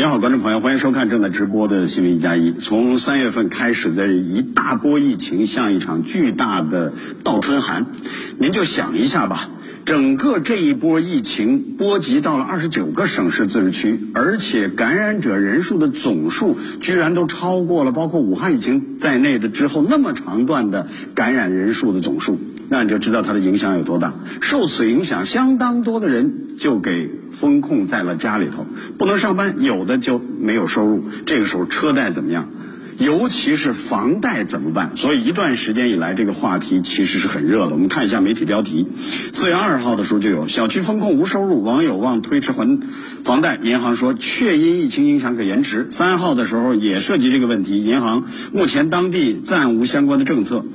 你好，观众朋友，欢迎收看正在直播的新闻一加一。从三月份开始的一大波疫情，像一场巨大的倒春寒。您就想一下吧，整个这一波疫情波及到了二十九个省市自治区，而且感染者人数的总数居然都超过了包括武汉疫情在内的之后那么长段的感染人数的总数，那你就知道它的影响有多大。受此影响，相当多的人就给。风控在了家里头，不能上班，有的就没有收入。这个时候车贷怎么样？尤其是房贷怎么办？所以一段时间以来，这个话题其实是很热的。我们看一下媒体标题：四月二号的时候就有小区风控无收入，网友望推迟还房贷，银行说确因疫情影响可延迟。三号的时候也涉及这个问题，银行目前当地暂无相关的政策。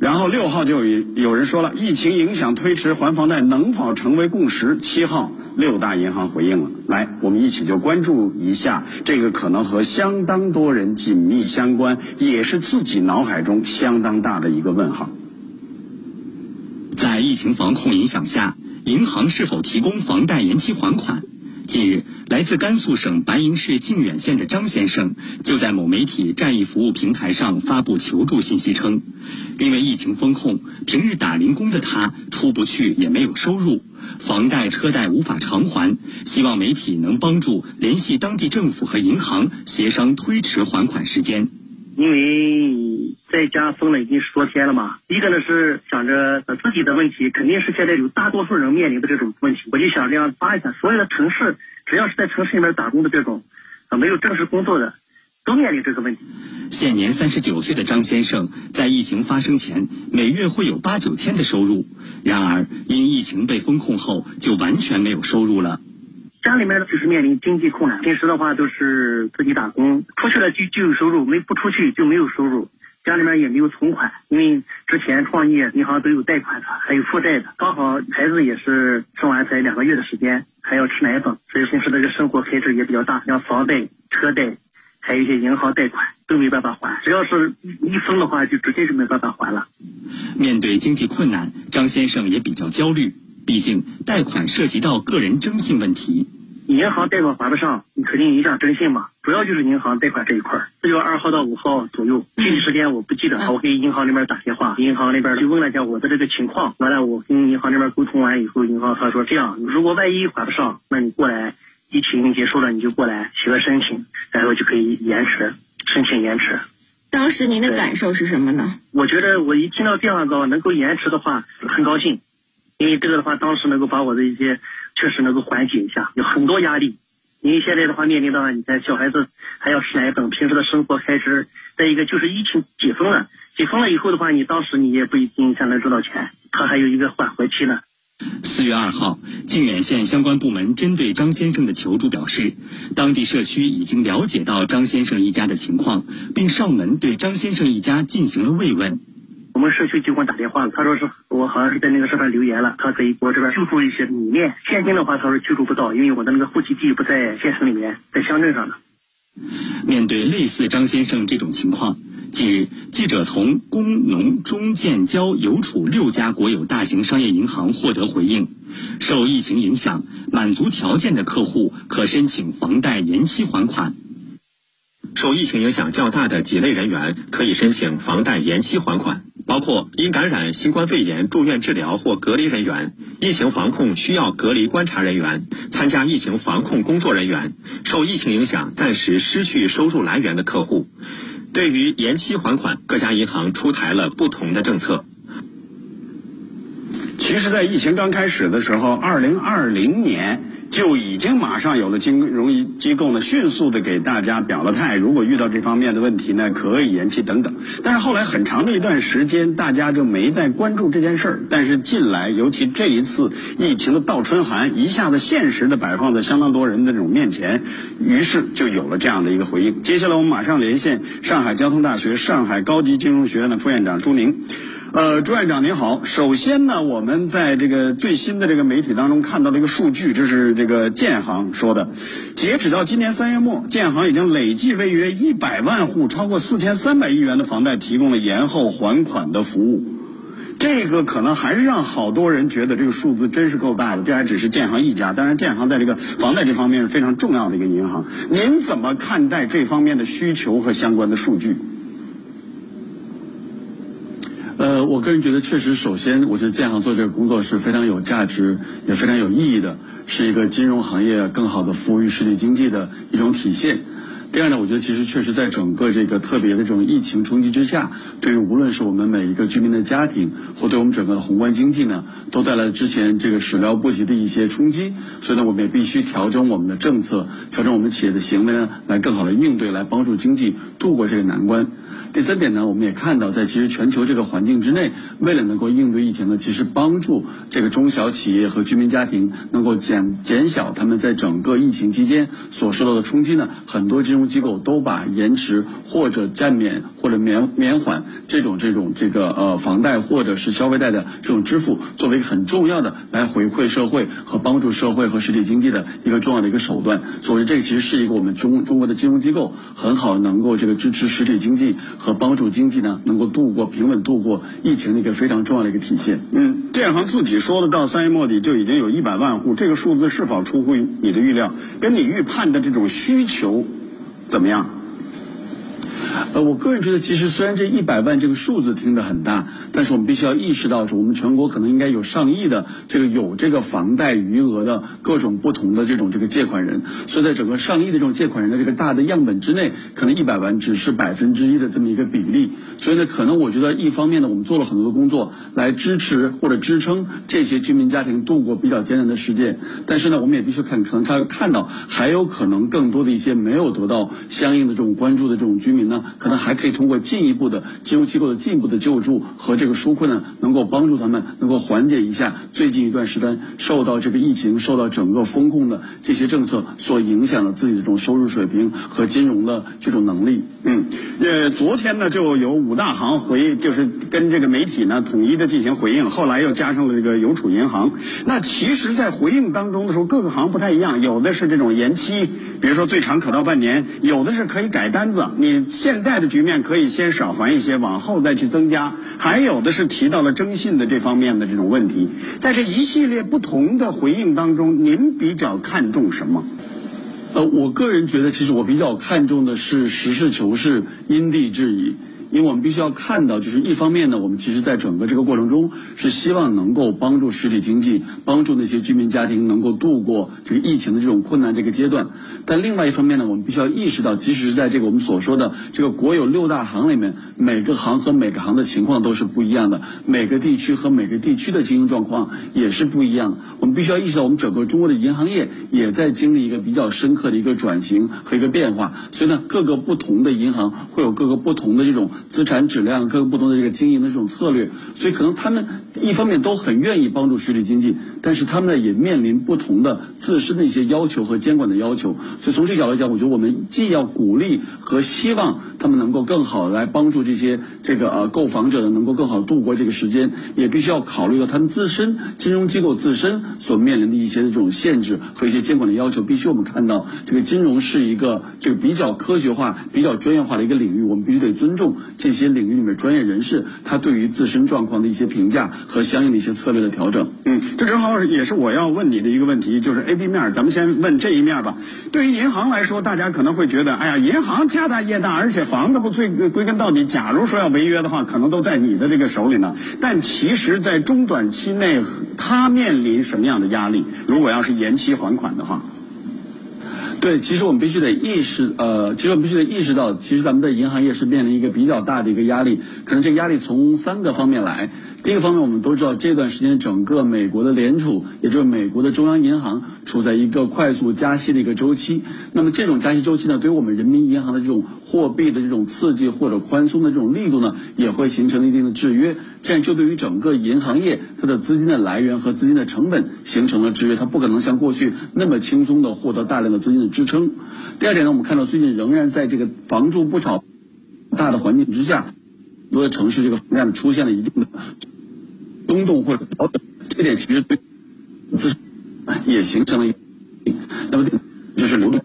然后六号就有有人说了，疫情影响推迟还房贷能否成为共识？七号。六大银行回应了，来，我们一起就关注一下这个可能和相当多人紧密相关，也是自己脑海中相当大的一个问号。在疫情防控影响下，银行是否提供房贷延期还款？近日，来自甘肃省白银市靖远县的张先生就在某媒体战役服务平台上发布求助信息称，因为疫情封控，平日打零工的他出不去，也没有收入。房贷、车贷无法偿还，希望媒体能帮助联系当地政府和银行协商推迟还款时间。因为在家封了已经十多天了嘛，一个呢是想着自己的问题，肯定是现在有大多数人面临的这种问题，我就想这样发一下，所有的城市只要是在城市里面打工的这种，啊没有正式工作的。都面临这个问题。现年三十九岁的张先生，在疫情发生前，每月会有八九千的收入。然而，因疫情被封控后，就完全没有收入了。家里面呢，就是面临经济困难，平时的话都是自己打工，出去了就就有收入，没不出去就没有收入。家里面也没有存款，因为之前创业，银行都有贷款的，还有负债的。刚好孩子也是生完才两个月的时间，还要吃奶粉，所以平时这个生活开支也比较大，像房贷、车贷。还有一些银行贷款都没办法还，只要是一封的话，就直接就没办法还了。面对经济困难，张先生也比较焦虑，毕竟贷款涉及到个人征信问题。银行贷款还不上，你肯定影响征信嘛。主要就是银行贷款这一块。四月二号到五号左右，具体时间我不记得了。我给银行那边打电话，银行那边就问了一下我的这个情况。完了，我跟银行那边沟通完以后，银行他说这样，如果万一还不上，那你过来。疫情结束了，你就过来写个申请，然后就可以延迟申请延迟。当时您的感受是什么呢？我觉得我一听到这样的能够延迟的话，很高兴，因为这个的话当时能够把我的一些确实能够缓解一下，有很多压力。因为现在的话面临到你看小孩子还要吃奶粉，平时的生活开支，再一个就是疫情解封了，解封了以后的话，你当时你也不一定才能挣到钱，他还有一个缓和期呢。四月二号，靖远县相关部门针对张先生的求助表示，当地社区已经了解到张先生一家的情况，并上门对张先生一家进行了慰问。我们社区就给我打电话了，他说是我好像是在那个上面留言了，他可以给我这边救助一些里面。现金的话，他说居住不到，因为我的那个户籍地不在县城里面，在乡镇上的。面对类似张先生这种情况。近日，记者从工农中建交邮储六家国有大型商业银行获得回应：受疫情影响，满足条件的客户可申请房贷延期还款；受疫情影响较大的几类人员可以申请房贷延期还款。包括因感染新冠肺炎住院治疗或隔离人员、疫情防控需要隔离观察人员、参加疫情防控工作人员、受疫情影响暂时失去收入来源的客户。对于延期还款，各家银行出台了不同的政策。其实，在疫情刚开始的时候，二零二零年就已经马上有了金融机构呢，迅速的给大家表了态，如果遇到这方面的问题呢，可以延期等等。但是后来很长的一段时间，大家就没再关注这件事儿。但是近来，尤其这一次疫情的倒春寒，一下子现实的摆放在相当多人的这种面前，于是就有了这样的一个回应。接下来，我们马上连线上海交通大学上海高级金融学院的副院长朱宁。呃，朱院长您好。首先呢，我们在这个最新的这个媒体当中看到了一个数据，这是这个建行说的，截止到今年三月末，建行已经累计为约一百万户、超过四千三百亿元的房贷提供了延后还款的服务。这个可能还是让好多人觉得这个数字真是够大的。这还只是建行一家，当然建行在这个房贷这方面是非常重要的一个银行。您怎么看待这方面的需求和相关的数据？呃，我个人觉得，确实，首先，我觉得建行做这个工作是非常有价值，也非常有意义的，是一个金融行业更好的服务于实体经济的一种体现。第二呢，我觉得其实确实在整个这个特别的这种疫情冲击之下，对于无论是我们每一个居民的家庭，或对我们整个的宏观经济呢，都带来之前这个始料不及的一些冲击。所以呢，我们也必须调整我们的政策，调整我们企业的行为呢，来更好的应对，来帮助经济度过这个难关。第三点呢，我们也看到，在其实全球这个环境之内，为了能够应对疫情呢，其实帮助这个中小企业和居民家庭能够减减小他们在整个疫情期间所受到的冲击呢，很多金融机构都把延迟或者暂免或者免免缓这种这种这个呃房贷或者是消费贷的这种支付，作为一个很重要的来回馈社会和帮助社会和实体经济的一个重要的一个手段。所以这个其实是一个我们中中国的金融机构很好能够这个支持实体经济。和帮助经济呢能够度过平稳度过疫情的一个非常重要的一个体现。嗯，建行自己说的，到三月末底就已经有一百万户，这个数字是否出乎你的预料？跟你预判的这种需求怎么样？呃，我个人觉得，其实虽然这一百万这个数字听着很大，但是我们必须要意识到，是我们全国可能应该有上亿的这个有这个房贷余额的各种不同的这种这个借款人，所以在整个上亿的这种借款人的这个大的样本之内，可能一百万只是百分之一的这么一个比例。所以呢，可能我觉得一方面呢，我们做了很多的工作来支持或者支撑这些居民家庭度过比较艰难的时间，但是呢，我们也必须看，可能他看到还有可能更多的一些没有得到相应的这种关注的这种居民呢。可能还可以通过进一步的金融机构的进一步的救助和这个纾困呢，能够帮助他们能够缓解一下最近一段时间受到这个疫情、受到整个风控的这些政策所影响的自己的这种收入水平和金融的这种能力。嗯，呃，昨天呢就有五大行回，就是跟这个媒体呢统一的进行回应，后来又加上了这个邮储银行。那其实，在回应当中的时候，各个行不太一样，有的是这种延期，比如说最长可到半年；有的是可以改单子，你现现在的局面可以先少还一些，往后再去增加；还有的是提到了征信的这方面的这种问题。在这一系列不同的回应当中，您比较看重什么？呃，我个人觉得，其实我比较看重的是实事求是、因地制宜。因为我们必须要看到，就是一方面呢，我们其实在整个这个过程中是希望能够帮助实体经济，帮助那些居民家庭能够度过这个疫情的这种困难这个阶段。但另外一方面呢，我们必须要意识到，即使是在这个我们所说的这个国有六大行里面，每个行和每个行的情况都是不一样的，每个地区和每个地区的经营状况也是不一样。我们必须要意识到，我们整个中国的银行业也在经历一个比较深刻的一个转型和一个变化。所以呢，各个不同的银行会有各个不同的这种。资产质量各个不同的这个经营的这种策略，所以可能他们一方面都很愿意帮助实体经济，但是他们呢也面临不同的自身的一些要求和监管的要求。所以从这角度讲，我觉得我们既要鼓励和希望他们能够更好的来帮助这些这个呃购房者呢能够更好度过这个时间，也必须要考虑到他们自身金融机构自身所面临的一些这种限制和一些监管的要求。必须我们看到这个金融是一个这个比较科学化、比较专业化的一个领域，我们必须得尊重。这些领域里面专业人士，他对于自身状况的一些评价和相应的一些策略的调整。嗯，这正好也是我要问你的一个问题，就是 A、B 面，咱们先问这一面吧。对于银行来说，大家可能会觉得，哎呀，银行家大业大，而且房子不最归根到底，假如说要违约的话，可能都在你的这个手里呢。但其实，在中短期内，它面临什么样的压力？如果要是延期还款的话？对，其实我们必须得意识，呃，其实我们必须得意识到，其实咱们的银行业是面临一个比较大的一个压力，可能这个压力从三个方面来。第一个方面，我们都知道这段时间整个美国的联储，也就是美国的中央银行，处在一个快速加息的一个周期。那么这种加息周期呢，对于我们人民银行的这种货币的这种刺激或者宽松的这种力度呢，也会形成一定的制约。这样就对于整个银行业它的资金的来源和资金的成本形成了制约，它不可能像过去那么轻松的获得大量的资金的支撑。第二点呢，我们看到最近仍然在这个房住不炒大的环境之下，因为城市这个房价出现了一定的。松动或者调整，这点其实对资也形成了一，那么就是流动。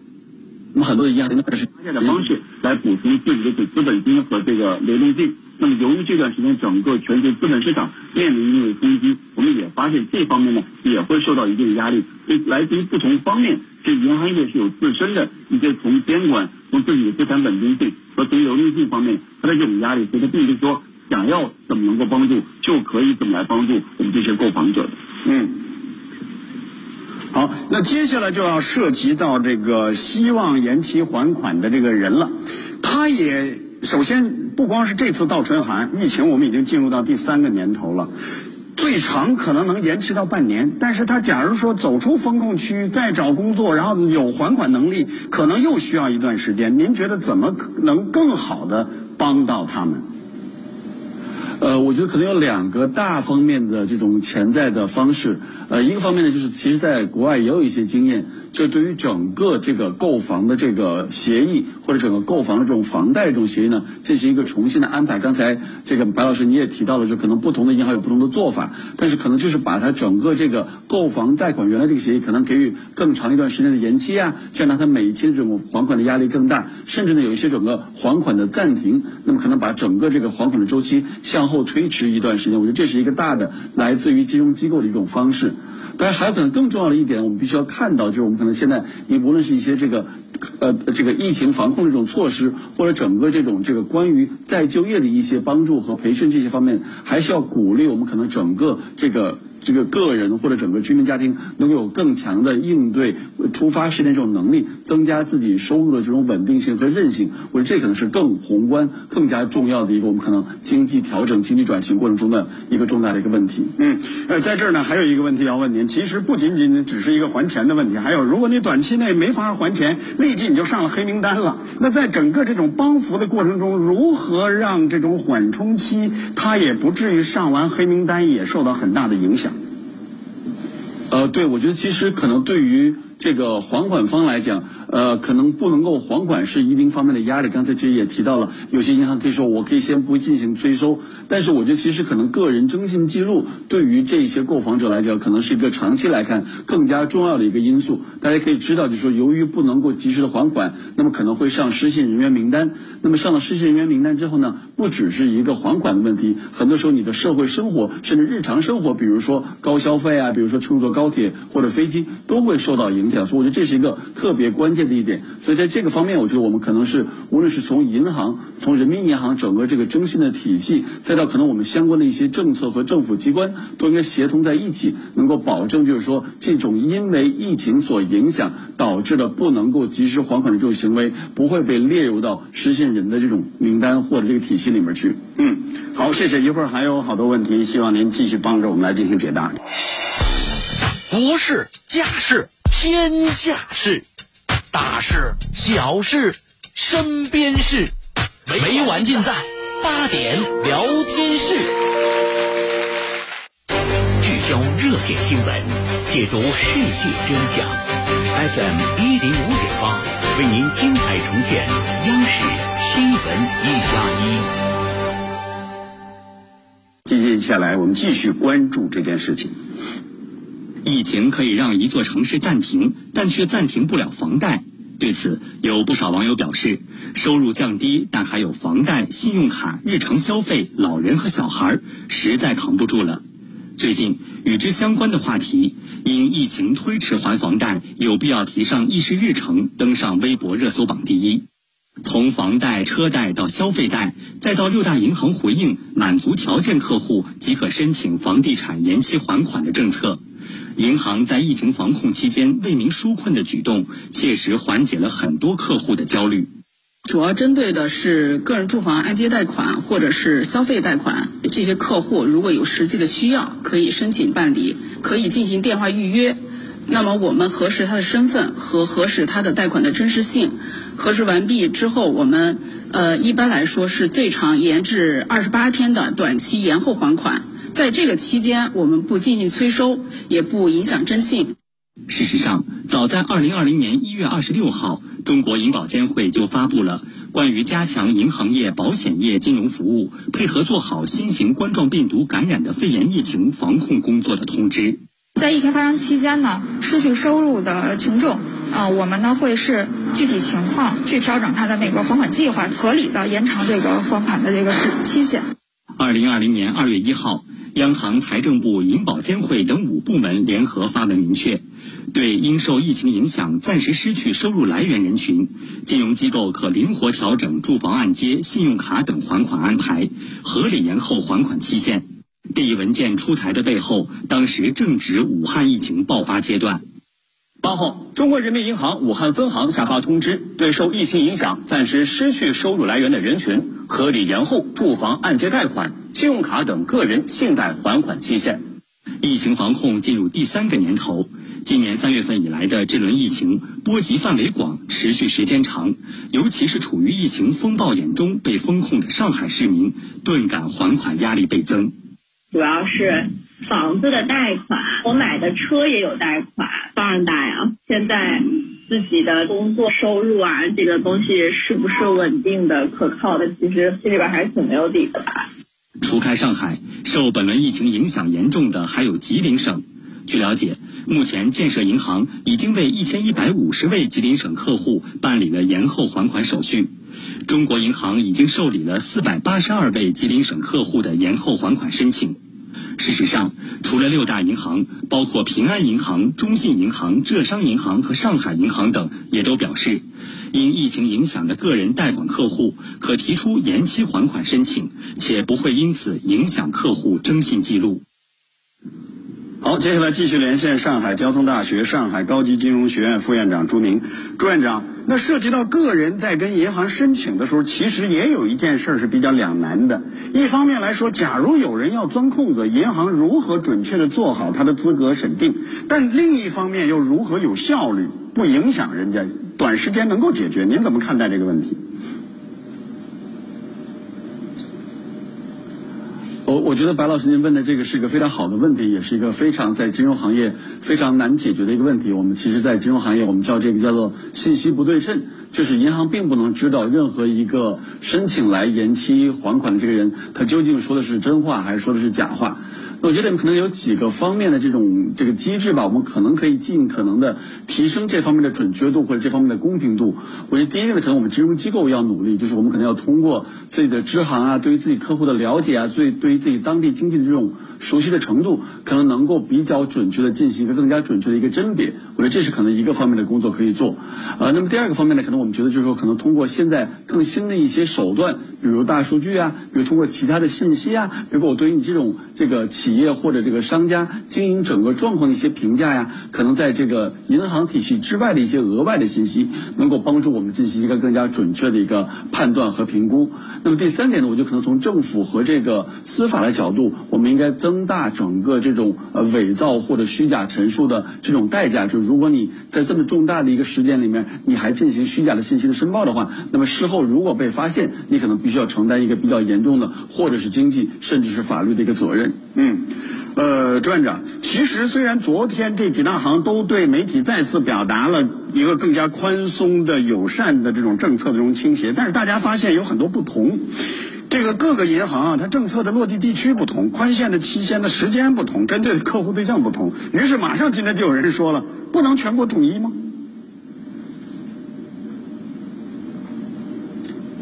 那么很多的银行开始这样的方式来补充自己的资本金和这个流动性。那么由于这段时间整个全球资本市场面临一定冲击，我们也发现这方面呢也会受到一定的压力。所以来自于不同方面，这银行业是有自身的一些从监管、从自己的资产稳定性和从流动性方面它的这种压力。所以它并不是说。想要怎么能够帮助，就可以怎么来帮助我们这些购房者的。嗯，好，那接下来就要涉及到这个希望延期还款的这个人了。他也首先不光是这次倒春寒，疫情我们已经进入到第三个年头了，最长可能能延期到半年。但是他假如说走出风控区，再找工作，然后有还款能力，可能又需要一段时间。您觉得怎么能更好的帮到他们？呃，我觉得可能有两个大方面的这种潜在的方式。呃，一个方面呢，就是其实在国外也有一些经验，就对于整个这个购房的这个协议或者整个购房的这种房贷这种协议呢，进行一个重新的安排。刚才这个白老师你也提到了，就可能不同的银行有不同的做法，但是可能就是把它整个这个购房贷款原来这个协议可能给予更长一段时间的延期啊，这样让它每一期的这种还款的压力更大，甚至呢有一些整个还款的暂停，那么可能把整个这个还款的周期向后推迟一段时间。我觉得这是一个大的来自于金融机构的一种方式。当然，还有可能更重要的一点，我们必须要看到，就是我们可能现在，你无论是一些这个，呃，这个疫情防控的这种措施，或者整个这种这个关于再就业的一些帮助和培训这些方面，还是要鼓励我们可能整个这个。这个个人或者整个居民家庭能够有更强的应对突发事件这种能力，增加自己收入的这种稳定性和韧性，我觉得这可能是更宏观、更加重要的一个我们可能经济调整、经济转型过程中的一个重大的一个问题。嗯，呃，在这儿呢，还有一个问题要问您，其实不仅仅只是一个还钱的问题，还有如果你短期内没法还钱，立即你就上了黑名单了。那在整个这种帮扶的过程中，如何让这种缓冲期它也不至于上完黑名单也受到很大的影响？呃，对，我觉得其实可能对于这个还款方来讲。呃，可能不能够还款是一定方面的压力。刚才其实也提到了，有些银行可以说我可以先不进行催收，但是我觉得其实可能个人征信记录对于这些购房者来讲，可能是一个长期来看更加重要的一个因素。大家可以知道，就是说由于不能够及时的还款，那么可能会上失信人员名单。那么上了失信人员名单之后呢，不只是一个还款的问题，很多时候你的社会生活甚至日常生活，比如说高消费啊，比如说乘坐高铁或者飞机，都会受到影响。所以我觉得这是一个特别关。键的一点，所以在这个方面，我觉得我们可能是无论是从银行、从人民银行整个这个征信的体系，再到可能我们相关的一些政策和政府机关，都应该协同在一起，能够保证就是说，这种因为疫情所影响导致的不能够及时还款的这种行为，不会被列入到失信人的这种名单或者这个体系里面去。嗯，好，谢谢。一会儿还有好多问题，希望您继续帮着我们来进行解答。国事家事天下事。大事小事，身边事，每晚尽在八点聊天室。聚焦热点新闻，解读世界真相。FM 一零五点八，为您精彩呈现央视新闻一加一。接下来，我们继续关注这件事情。疫情可以让一座城市暂停，但却暂停不了房贷。对此，有不少网友表示，收入降低，但还有房贷、信用卡、日常消费、老人和小孩，实在扛不住了。最近，与之相关的话题，因疫情推迟还房贷，有必要提上议事日程，登上微博热搜榜第一。从房贷、车贷到消费贷，再到六大银行回应满足条件客户即可申请房地产延期还款的政策，银行在疫情防控期间为民纾困的举动，切实缓解了很多客户的焦虑。主要针对的是个人住房按揭贷款或者是消费贷款，这些客户如果有实际的需要，可以申请办理，可以进行电话预约。那么我们核实他的身份和核实他的贷款的真实性，核实完毕之后，我们呃一般来说是最长延至二十八天的短期延后还款。在这个期间，我们不进行催收，也不影响征信。事实上，早在二零二零年一月二十六号。中国银保监会就发布了关于加强银行业、保险业金融服务配合做好新型冠状病毒感染的肺炎疫情防控工作的通知。在疫情发生期间呢，失去收入的群众，啊，我们呢会是具体情况去调整他的那个还款计划，合理的延长这个还款的这个时期限。二零二零年二月一号，央行、财政部、银保监会等五部门联合发文明确。对因受疫情影响暂时失去收入来源人群，金融机构可灵活调整住房按揭、信用卡等还款安排，合理延后还款期限。这一文件出台的背后，当时正值武汉疫情爆发阶段。八号，中国人民银行武汉分行下发通知，对受疫情影响暂时失去收入来源的人群，合理延后住房按揭贷款、信用卡等个人信贷还款期限。疫情防控进入第三个年头。今年三月份以来的这轮疫情波及范围广、持续时间长，尤其是处于疫情风暴眼中被封控的上海市民，顿感还款压力倍增。主要是房子的贷款，我买的车也有贷款，当然大呀。现在自己的工作收入啊，这个东西是不是稳定的、可靠的，其实心里边还是挺没有底的吧。除开上海，受本轮疫情影响严重的还有吉林省。据了解，目前建设银行已经为一千一百五十位吉林省客户办理了延后还款手续，中国银行已经受理了四百八十二位吉林省客户的延后还款申请。事实上，除了六大银行，包括平安银行、中信银行、浙商银行和上海银行等，也都表示，因疫情影响的个人贷款客户可提出延期还款申请，且不会因此影响客户征信记录。好，接下来继续连线上海交通大学上海高级金融学院副院长朱明，朱院长，那涉及到个人在跟银行申请的时候，其实也有一件事是比较两难的。一方面来说，假如有人要钻空子，银行如何准确的做好他的资格审定？但另一方面又如何有效率，不影响人家，短时间能够解决？您怎么看待这个问题？我觉得白老师您问的这个是一个非常好的问题，也是一个非常在金融行业非常难解决的一个问题。我们其实，在金融行业，我们叫这个叫做信息不对称，就是银行并不能知道任何一个申请来延期还款的这个人，他究竟说的是真话还是说的是假话。那我觉得可能有几个方面的这种这个机制吧，我们可能可以尽可能的提升这方面的准确度或者这方面的公平度。我觉得第一个呢，可能我们金融机构要努力，就是我们可能要通过自己的支行啊，对于自己客户的了解啊，对对于自己当地经济的这种熟悉的程度，可能能够比较准确的进行一个更加准确的一个甄别。我觉得这是可能一个方面的工作可以做。呃，那么第二个方面呢，可能我们觉得就是说，可能通过现在更新的一些手段，比如大数据啊，比如通过其他的信息啊，比如我对于你这种这个企企业或者这个商家经营整个状况的一些评价呀，可能在这个银行体系之外的一些额外的信息，能够帮助我们进行一个更加准确的一个判断和评估。那么第三点呢，我就可能从政府和这个司法的角度，我们应该增大整个这种呃伪造或者虚假陈述的这种代价。就如果你在这么重大的一个事件里面，你还进行虚假的信息的申报的话，那么事后如果被发现，你可能必须要承担一个比较严重的，或者是经济甚至是法律的一个责任。嗯。呃，朱院长，其实虽然昨天这几大行都对媒体再次表达了一个更加宽松的、友善的这种政策的这种倾斜，但是大家发现有很多不同。这个各个银行啊，它政策的落地地区不同，宽限的期限的时间不同，针对的客户对象不同。于是马上今天就有人说了，不能全国统一吗？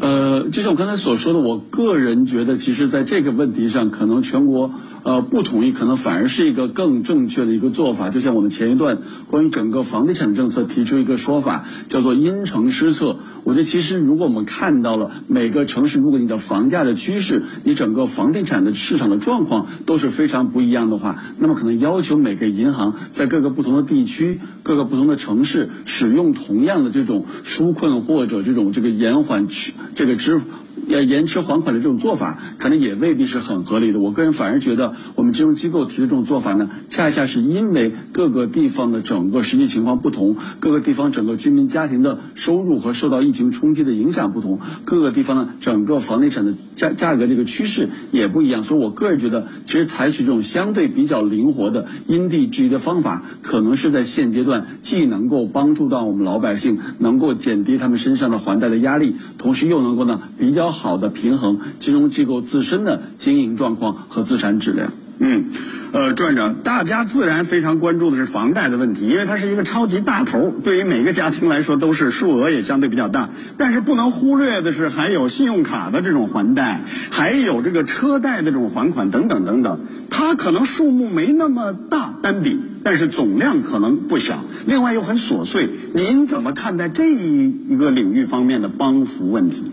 呃，就像我刚才所说的，我个人觉得，其实在这个问题上，可能全国。呃不同意，可能反而是一个更正确的一个做法。就像我们前一段关于整个房地产政策提出一个说法，叫做因城施策。我觉得其实如果我们看到了每个城市，如果你的房价的趋势，你整个房地产的市场的状况都是非常不一样的话，那么可能要求每个银行在各个不同的地区、各个不同的城市使用同样的这种纾困或者这种这个延缓这个支要延迟还款的这种做法，可能也未必是很合理的。我个人反而觉得，我们金融机构提的这种做法呢，恰恰是因为各个地方的整个实际情况不同，各个地方整个居民家庭的收入和受到疫情冲击的影响不同，各个地方呢整个房地产的价价格这个趋势也不一样。所以我个人觉得，其实采取这种相对比较灵活的因地制宜的方法，可能是在现阶段既能够帮助到我们老百姓，能够减低他们身上的还贷的压力，同时又能够呢比较。好的平衡金融机构自身的经营状况和资产质量。嗯，呃，朱院长，大家自然非常关注的是房贷的问题，因为它是一个超级大头，对于每个家庭来说都是数额也相对比较大。但是不能忽略的是，还有信用卡的这种还贷，还有这个车贷的这种还款等等等等。它可能数目没那么大单笔，但是总量可能不小。另外又很琐碎，您怎么看待这一个领域方面的帮扶问题？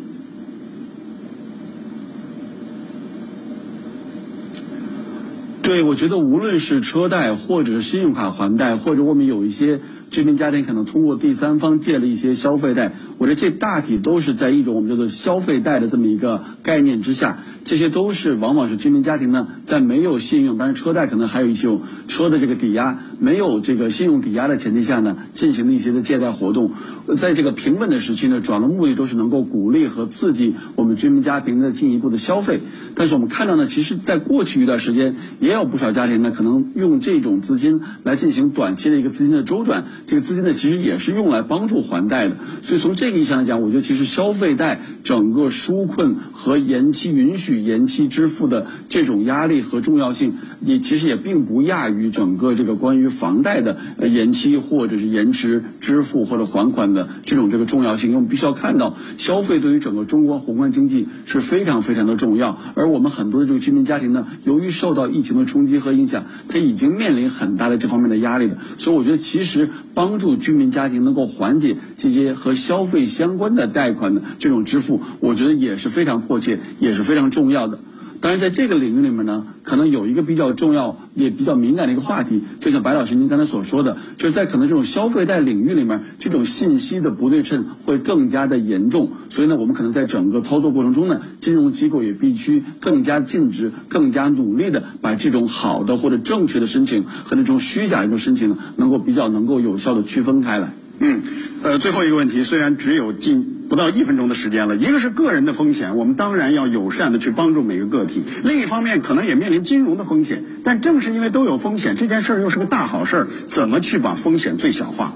对，我觉得无论是车贷，或者是信用卡还贷，或者我们有一些。居民家庭可能通过第三方借了一些消费贷，我觉得这大体都是在一种我们叫做消费贷的这么一个概念之下，这些都是往往是居民家庭呢在没有信用，但是车贷可能还有一些车的这个抵押，没有这个信用抵押的前提下呢进行的一些的借贷活动，在这个平稳的时期呢，主要的目的都是能够鼓励和刺激我们居民家庭的进一步的消费。但是我们看到呢，其实在过去一段时间，也有不少家庭呢可能用这种资金来进行短期的一个资金的周转。这个资金呢，其实也是用来帮助还贷的，所以从这个意义上来讲，我觉得其实消费贷整个纾困和延期允许延期支付的这种压力和重要性，也其实也并不亚于整个这个关于房贷的延期或者是延迟支付或者还款的这种这个重要性。因为我们必须要看到，消费对于整个中国宏观经济是非常非常的重要，而我们很多的这个居民家庭呢，由于受到疫情的冲击和影响，他已经面临很大的这方面的压力的，所以我觉得其实。帮助居民家庭能够缓解这些和消费相关的贷款的这种支付，我觉得也是非常迫切，也是非常重重要的。当然，在这个领域里面呢，可能有一个比较重要也比较敏感的一个话题，就像白老师您刚才所说的，就是在可能这种消费贷领域里面，这种信息的不对称会更加的严重。所以呢，我们可能在整个操作过程中呢，金融机构也必须更加尽职、更加努力的把这种好的或者正确的申请和那种虚假的这种申请，能够比较能够有效的区分开来。嗯，呃，最后一个问题，虽然只有近不到一分钟的时间了，一个是个人的风险，我们当然要友善的去帮助每个个体；另一方面，可能也面临金融的风险。但正是因为都有风险，这件事儿又是个大好事，怎么去把风险最小化？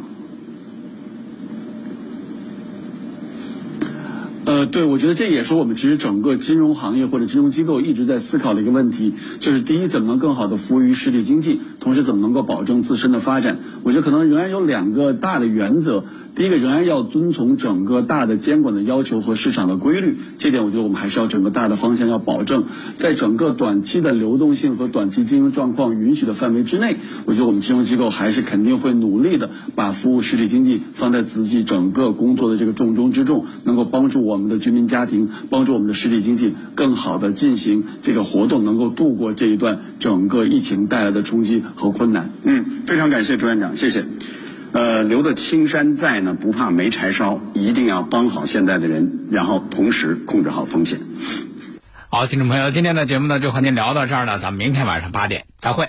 呃，对，我觉得这也是我们其实整个金融行业或者金融机构一直在思考的一个问题，就是第一，怎么能更好的服务于实体经济，同时怎么能够保证自身的发展？我觉得可能仍然有两个大的原则。第一个仍然要遵从整个大的监管的要求和市场的规律，这点我觉得我们还是要整个大的方向要保证，在整个短期的流动性和短期经营状况允许的范围之内，我觉得我们金融机构还是肯定会努力的把服务实体经济放在自己整个工作的这个重中之重，能够帮助我们的居民家庭，帮助我们的实体经济更好的进行这个活动，能够度过这一段整个疫情带来的冲击和困难。嗯，非常感谢朱院长，谢谢。呃，留得青山在呢，不怕没柴烧，一定要帮好现在的人，然后同时控制好风险。好，听众朋友，今天的节目呢就和您聊到这儿了，咱们明天晚上八点再会。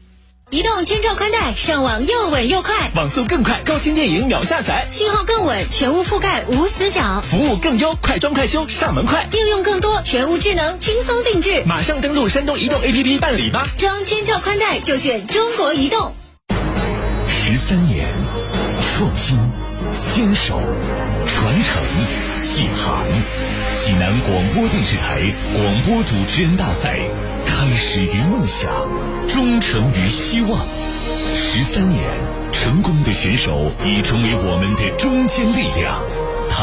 移动千兆宽带，上网又稳又快，网速更快，高清电影秒下载，信号更稳，全屋覆盖无死角，服务更优，快装快修上门快，应用更多，全屋智能轻松定制。马上登录山东移动 APP 办理吧。装千兆宽带就选中国移动。十三年，创新、坚守、传承、启航。济南广播电视台广播主持人大赛，开始于梦想，忠诚于希望。十三年，成功的选手已成为我们的中坚力量。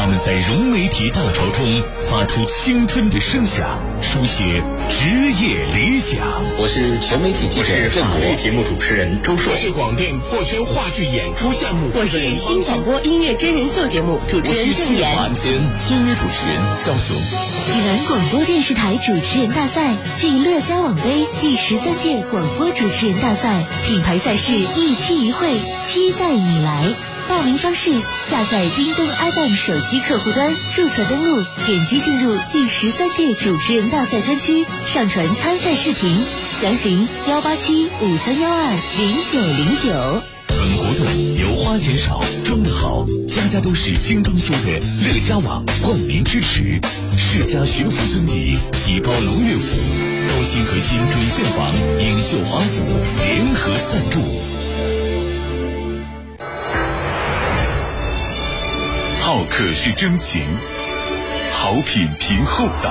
他们在融媒体大潮中发出青春的声响，书写职业理想。我是全媒体记者郑博，节目主持人周硕。我是广电破圈话剧演出项目我是新广播音乐真人秀节目主持人郑岩。我是签约主持人肖雄。济南广播电视台主持人大赛暨乐家网杯第十三届广播主持人大赛品牌赛事一期一会，期待你来。报名方式：下载叮咚 FM 手机客户端，注册登录，点击进入第十三届主持人大赛专区，上传参赛视频。详询幺八七五三幺二零九零九。本活动由花钱少装得好，家家都是精装修的乐家网冠名支持，世家学府尊邸、吉高龙悦府、高新核心准现房、颖秀华府联合赞助。好客是真情，好品凭厚道。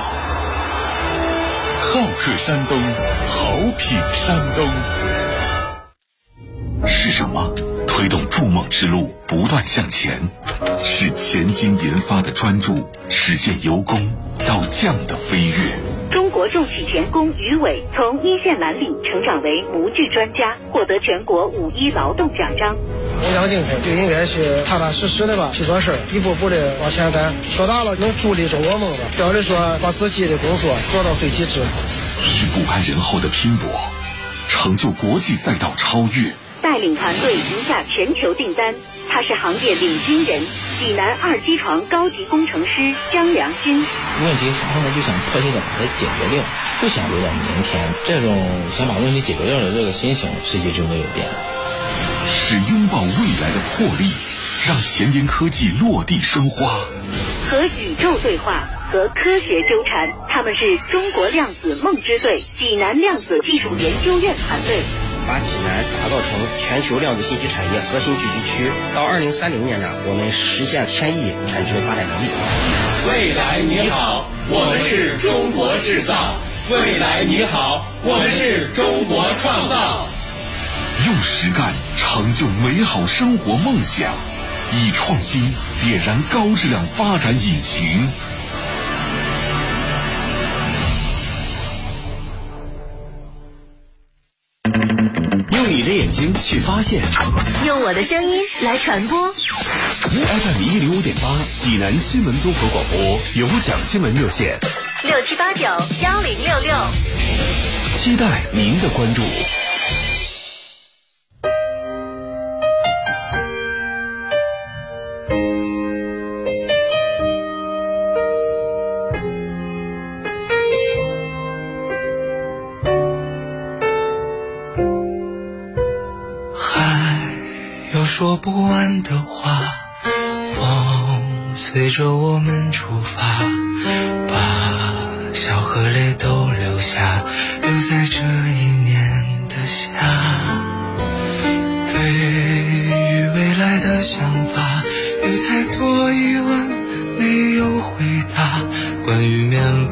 好客山东，好品山东。是什么推动筑梦之路不断向前？是前进研发的专注，实现由工到匠的飞跃。中国重器钳工于伟从一线蓝领成长为模具专家，获得全国五一劳动奖章。工匠精神就应该是踏踏实实的吧，去做事儿，一步步的往前干。说大了，能助力中国梦吧；小的说，把自己的工作做到最极致。是不安人后的拼搏，成就国际赛道超越。带领团队赢下全球订单，他是行业领军人，济南二机床高级工程师张良军。问题发生了就想迫切的把它解决掉，不想留到明天。这种想把问题解决掉的这个心情是一直没有变。是拥抱未来的魄力，让前沿科技落地生花。和宇宙对话，和科学纠缠，他们是中国量子梦之队济南量子技术研究院团队。把济南打造成全球量子信息产业核心聚集区，到二零三零年呢，我们实现千亿产值的发展能力。未来你好，我们是中国制造。未来你好，我们是中国创造。用实干成就美好生活梦想，以创新点燃高质量发展引擎。用你的眼睛去发现，用我的声音来传播。FM 一零五点八，济南新闻综合广播有奖新闻热线六七八九幺零六六，期待您的关注。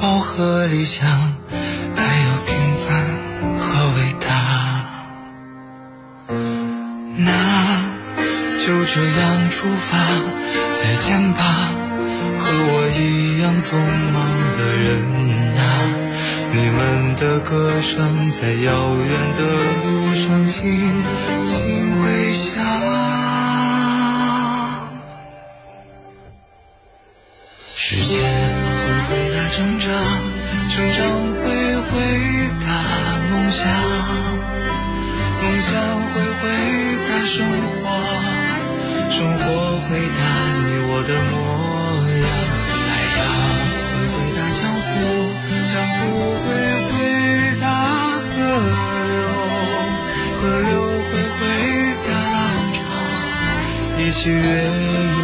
面包和理想，还有平凡和伟大。那就这样出发，再见吧，和我一样匆忙的人啊！你们的歌声在遥远的路上轻轻成长，成长会回答梦想，梦想会回答生活，生活回答你我的模样。海洋会回答江湖，江湖会回答河流，河流会回答浪潮，一起跃入。